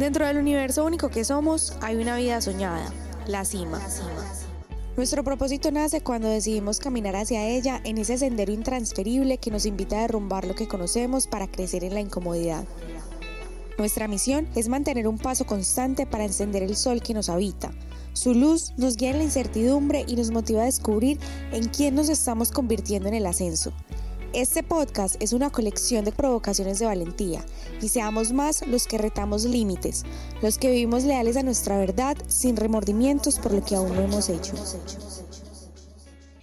Dentro del universo único que somos hay una vida soñada, la cima. Nuestro propósito nace cuando decidimos caminar hacia ella en ese sendero intransferible que nos invita a derrumbar lo que conocemos para crecer en la incomodidad. Nuestra misión es mantener un paso constante para encender el sol que nos habita. Su luz nos guía en la incertidumbre y nos motiva a descubrir en quién nos estamos convirtiendo en el ascenso. Este podcast es una colección de provocaciones de valentía y seamos más los que retamos límites, los que vivimos leales a nuestra verdad sin remordimientos por lo que aún no hemos hecho.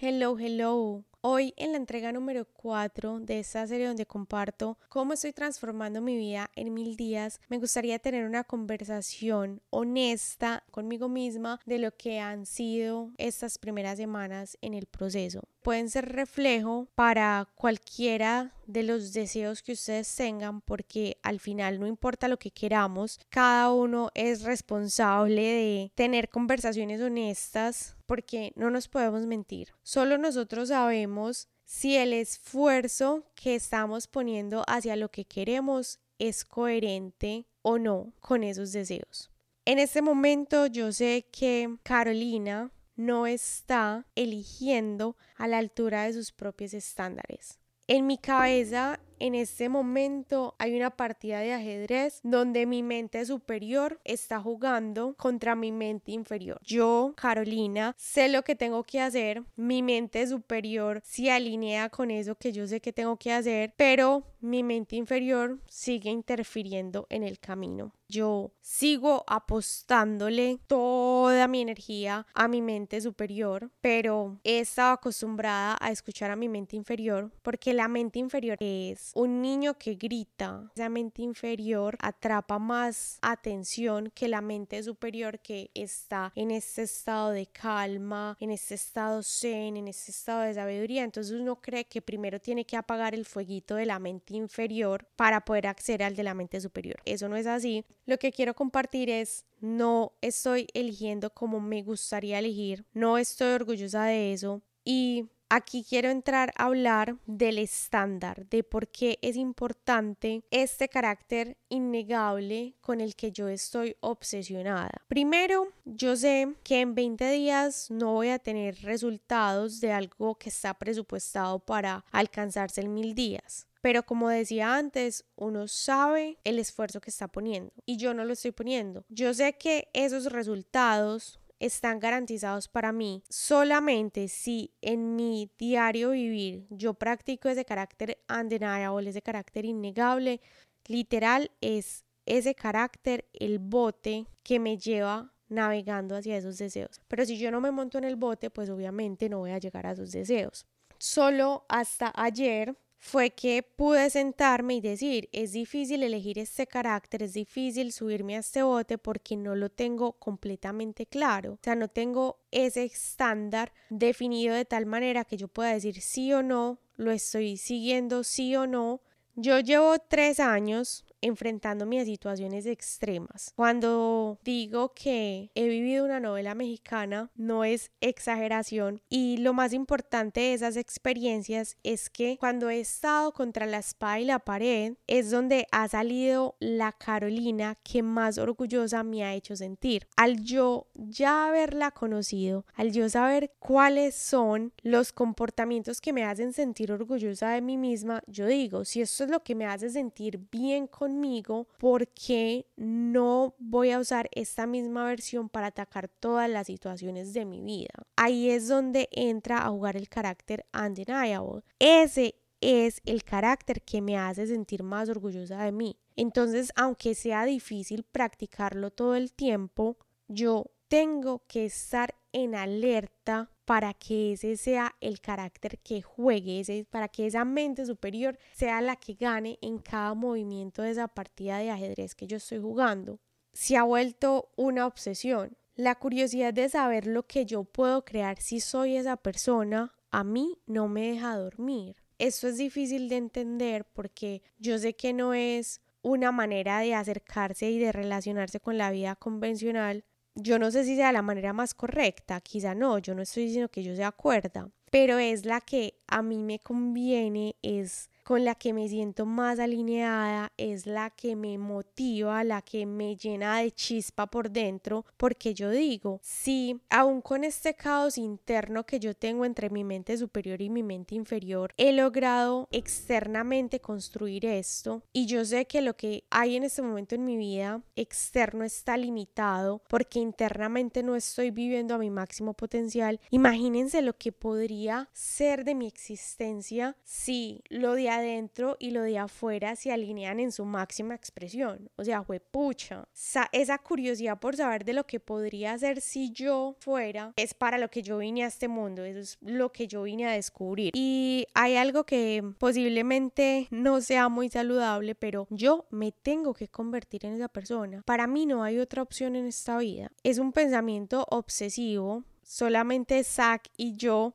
Hello, hello. Hoy en la entrega número 4 de esta serie donde comparto cómo estoy transformando mi vida en mil días, me gustaría tener una conversación honesta conmigo misma de lo que han sido estas primeras semanas en el proceso. Pueden ser reflejo para cualquiera de los deseos que ustedes tengan porque al final no importa lo que queramos, cada uno es responsable de tener conversaciones honestas porque no nos podemos mentir. Solo nosotros sabemos si el esfuerzo que estamos poniendo hacia lo que queremos es coherente o no con esos deseos. En este momento yo sé que Carolina no está eligiendo a la altura de sus propios estándares. En mi cabeza, en este momento, hay una partida de ajedrez donde mi mente superior está jugando contra mi mente inferior. Yo, Carolina, sé lo que tengo que hacer. Mi mente superior se alinea con eso que yo sé que tengo que hacer, pero mi mente inferior sigue interfiriendo en el camino. Yo sigo apostándole toda mi energía a mi mente superior, pero he estado acostumbrada a escuchar a mi mente inferior porque la mente inferior es un niño que grita. Esa mente inferior atrapa más atención que la mente superior que está en este estado de calma, en este estado zen, en este estado de sabiduría. Entonces uno cree que primero tiene que apagar el fueguito de la mente inferior para poder acceder al de la mente superior. Eso no es así. Lo que quiero compartir es no estoy eligiendo como me gustaría elegir, no estoy orgullosa de eso y Aquí quiero entrar a hablar del estándar, de por qué es importante este carácter innegable con el que yo estoy obsesionada. Primero, yo sé que en 20 días no voy a tener resultados de algo que está presupuestado para alcanzarse en mil días. Pero como decía antes, uno sabe el esfuerzo que está poniendo y yo no lo estoy poniendo. Yo sé que esos resultados están garantizados para mí solamente si en mi diario vivir yo practico ese carácter undeniable, ese carácter innegable, literal es ese carácter el bote que me lleva navegando hacia esos deseos. Pero si yo no me monto en el bote, pues obviamente no voy a llegar a esos deseos. Solo hasta ayer fue que pude sentarme y decir, es difícil elegir este carácter, es difícil subirme a este bote porque no lo tengo completamente claro. O sea, no tengo ese estándar definido de tal manera que yo pueda decir sí o no, lo estoy siguiendo sí o no. Yo llevo tres años enfrentándome a situaciones extremas. Cuando digo que he vivido una novela mexicana, no es exageración y lo más importante de esas experiencias es que cuando he estado contra la espada y la pared es donde ha salido la Carolina que más orgullosa me ha hecho sentir. Al yo ya haberla conocido, al yo saber cuáles son los comportamientos que me hacen sentir orgullosa de mí misma, yo digo, si esto es lo que me hace sentir bien con porque no voy a usar esta misma versión para atacar todas las situaciones de mi vida. Ahí es donde entra a jugar el carácter undeniable. Ese es el carácter que me hace sentir más orgullosa de mí. Entonces, aunque sea difícil practicarlo todo el tiempo, yo tengo que estar en alerta para que ese sea el carácter que juegue, ese, para que esa mente superior sea la que gane en cada movimiento de esa partida de ajedrez que yo estoy jugando. Se ha vuelto una obsesión. La curiosidad de saber lo que yo puedo crear si soy esa persona, a mí no me deja dormir. Esto es difícil de entender porque yo sé que no es una manera de acercarse y de relacionarse con la vida convencional, yo no sé si sea la manera más correcta, quizá no, yo no estoy diciendo que yo sea cuerda, pero es la que a mí me conviene, es con la que me siento más alineada, es la que me motiva, la que me llena de chispa por dentro, porque yo digo, si aún con este caos interno que yo tengo entre mi mente superior y mi mente inferior, he logrado externamente construir esto y yo sé que lo que hay en este momento en mi vida externo está limitado porque internamente no estoy viviendo a mi máximo potencial, imagínense lo que podría ser de mi existencia si lo de adentro y lo de afuera se alinean en su máxima expresión. O sea, fue pucha. esa curiosidad por saber de lo que podría ser si yo fuera es para lo que yo vine a este mundo, eso es lo que yo vine a descubrir. Y hay algo que posiblemente no sea muy saludable, pero yo me tengo que convertir en esa persona. Para mí no hay otra opción en esta vida. Es un pensamiento obsesivo. Solamente Zach y yo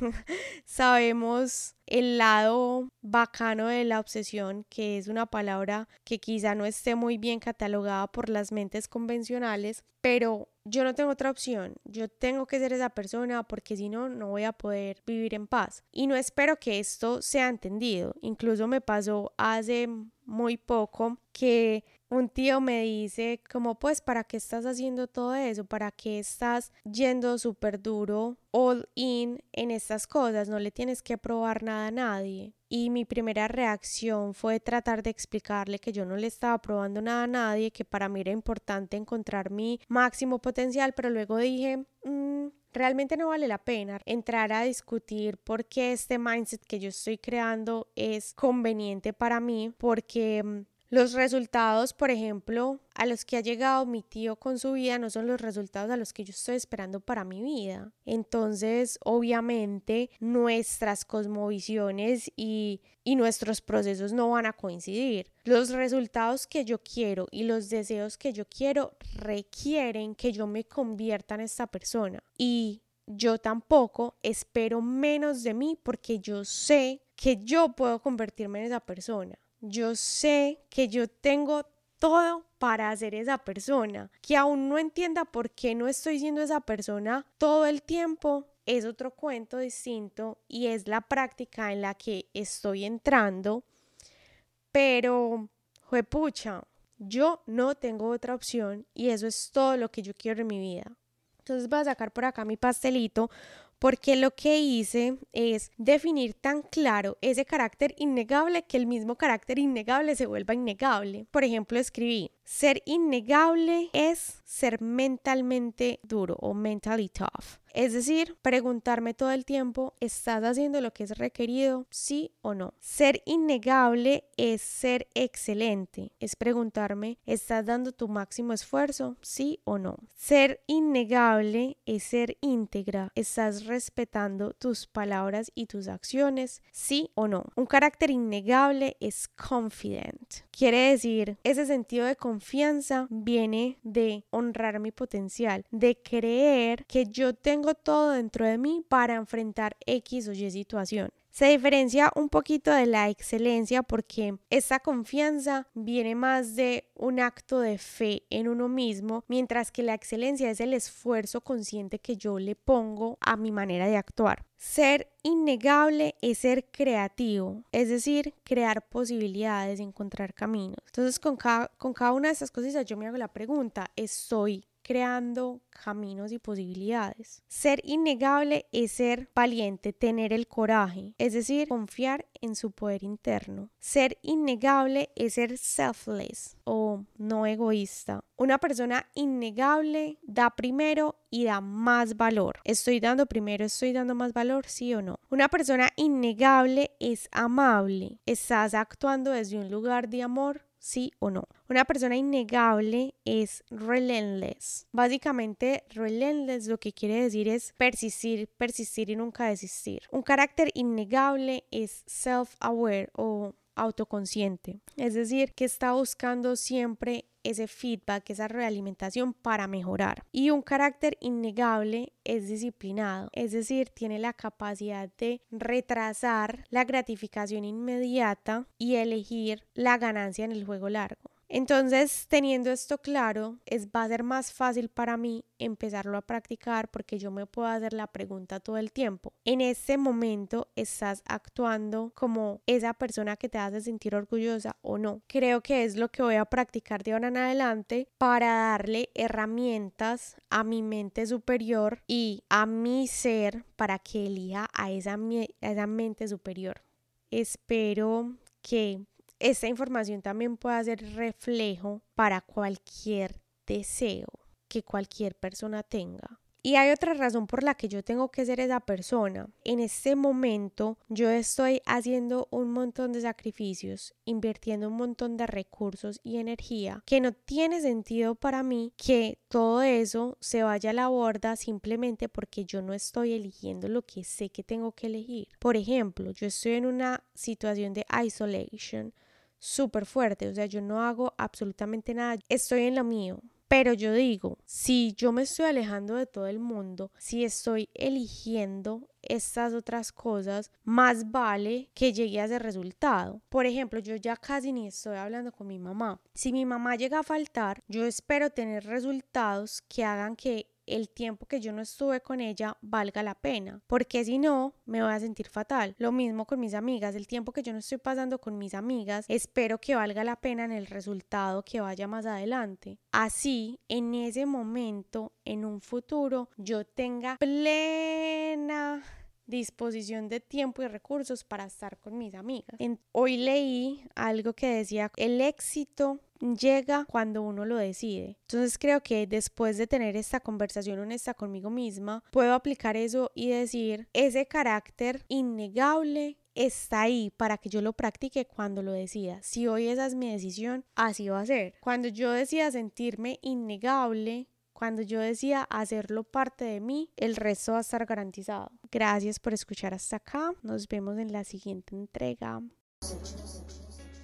sabemos el lado bacano de la obsesión, que es una palabra que quizá no esté muy bien catalogada por las mentes convencionales, pero yo no tengo otra opción, yo tengo que ser esa persona porque si no, no voy a poder vivir en paz. Y no espero que esto sea entendido, incluso me pasó hace muy poco que un tío me dice como pues para qué estás haciendo todo eso, para qué estás yendo súper duro all in en estas cosas, no le tienes que probar nada a nadie. Y mi primera reacción fue tratar de explicarle que yo no le estaba probando nada a nadie, que para mí era importante encontrar mi máximo potencial, pero luego dije, mm, realmente no vale la pena entrar a discutir por qué este mindset que yo estoy creando es conveniente para mí, porque mm, los resultados, por ejemplo, a los que ha llegado mi tío con su vida no son los resultados a los que yo estoy esperando para mi vida. Entonces, obviamente, nuestras cosmovisiones y, y nuestros procesos no van a coincidir. Los resultados que yo quiero y los deseos que yo quiero requieren que yo me convierta en esta persona. Y yo tampoco espero menos de mí porque yo sé que yo puedo convertirme en esa persona yo sé que yo tengo todo para ser esa persona, que aún no entienda por qué no estoy siendo esa persona todo el tiempo, es otro cuento distinto y es la práctica en la que estoy entrando, pero, pucha, yo no tengo otra opción y eso es todo lo que yo quiero en mi vida. Entonces voy a sacar por acá mi pastelito porque lo que hice es definir tan claro ese carácter innegable que el mismo carácter innegable se vuelva innegable. Por ejemplo, escribí, ser innegable es ser mentalmente duro o mentally tough. Es decir, preguntarme todo el tiempo, ¿estás haciendo lo que es requerido? Sí o no. Ser innegable es ser excelente. Es preguntarme, ¿estás dando tu máximo esfuerzo? Sí o no. Ser innegable es ser íntegra. ¿Estás respetando tus palabras y tus acciones? Sí o no. Un carácter innegable es confident. Quiere decir, ese sentido de confianza viene de honrar mi potencial, de creer que yo tengo todo dentro de mí para enfrentar X o Y situación. Se diferencia un poquito de la excelencia porque esta confianza viene más de un acto de fe en uno mismo, mientras que la excelencia es el esfuerzo consciente que yo le pongo a mi manera de actuar. Ser innegable es ser creativo, es decir, crear posibilidades, encontrar caminos. Entonces, con cada, con cada una de estas cosas yo me hago la pregunta, ¿estoy creando caminos y posibilidades. Ser innegable es ser valiente, tener el coraje, es decir, confiar en su poder interno. Ser innegable es ser selfless o no egoísta. Una persona innegable da primero y da más valor. Estoy dando primero, estoy dando más valor, sí o no. Una persona innegable es amable. Estás actuando desde un lugar de amor sí o no. Una persona innegable es relentless. Básicamente, relentless lo que quiere decir es persistir, persistir y nunca desistir. Un carácter innegable es self-aware o autoconsciente, es decir, que está buscando siempre ese feedback, esa realimentación para mejorar. Y un carácter innegable es disciplinado, es decir, tiene la capacidad de retrasar la gratificación inmediata y elegir la ganancia en el juego largo. Entonces, teniendo esto claro, es, va a ser más fácil para mí empezarlo a practicar porque yo me puedo hacer la pregunta todo el tiempo. En este momento estás actuando como esa persona que te hace sentir orgullosa o no. Creo que es lo que voy a practicar de ahora en adelante para darle herramientas a mi mente superior y a mi ser para que elija a esa, a esa mente superior. Espero que esta información también puede ser reflejo para cualquier deseo que cualquier persona tenga. Y hay otra razón por la que yo tengo que ser esa persona. En este momento yo estoy haciendo un montón de sacrificios, invirtiendo un montón de recursos y energía que no tiene sentido para mí que todo eso se vaya a la borda simplemente porque yo no estoy eligiendo lo que sé que tengo que elegir. Por ejemplo, yo estoy en una situación de isolation súper fuerte, o sea, yo no hago absolutamente nada, estoy en lo mío. Pero yo digo, si yo me estoy alejando de todo el mundo, si estoy eligiendo estas otras cosas, más vale que llegue a ese resultado. Por ejemplo, yo ya casi ni estoy hablando con mi mamá. Si mi mamá llega a faltar, yo espero tener resultados que hagan que el tiempo que yo no estuve con ella valga la pena, porque si no, me voy a sentir fatal. Lo mismo con mis amigas, el tiempo que yo no estoy pasando con mis amigas, espero que valga la pena en el resultado que vaya más adelante. Así, en ese momento, en un futuro, yo tenga plena disposición de tiempo y recursos para estar con mis amigas. hoy leí algo que decía, el éxito llega cuando uno lo decide. Entonces creo que después de tener esta conversación honesta conmigo misma, puedo aplicar eso y decir, ese carácter innegable está ahí para que yo lo practique cuando lo decida. Si hoy esa es mi decisión, así va a ser. Cuando yo decida sentirme innegable, cuando yo decía hacerlo parte de mí, el resto va a estar garantizado. Gracias por escuchar hasta acá. Nos vemos en la siguiente entrega.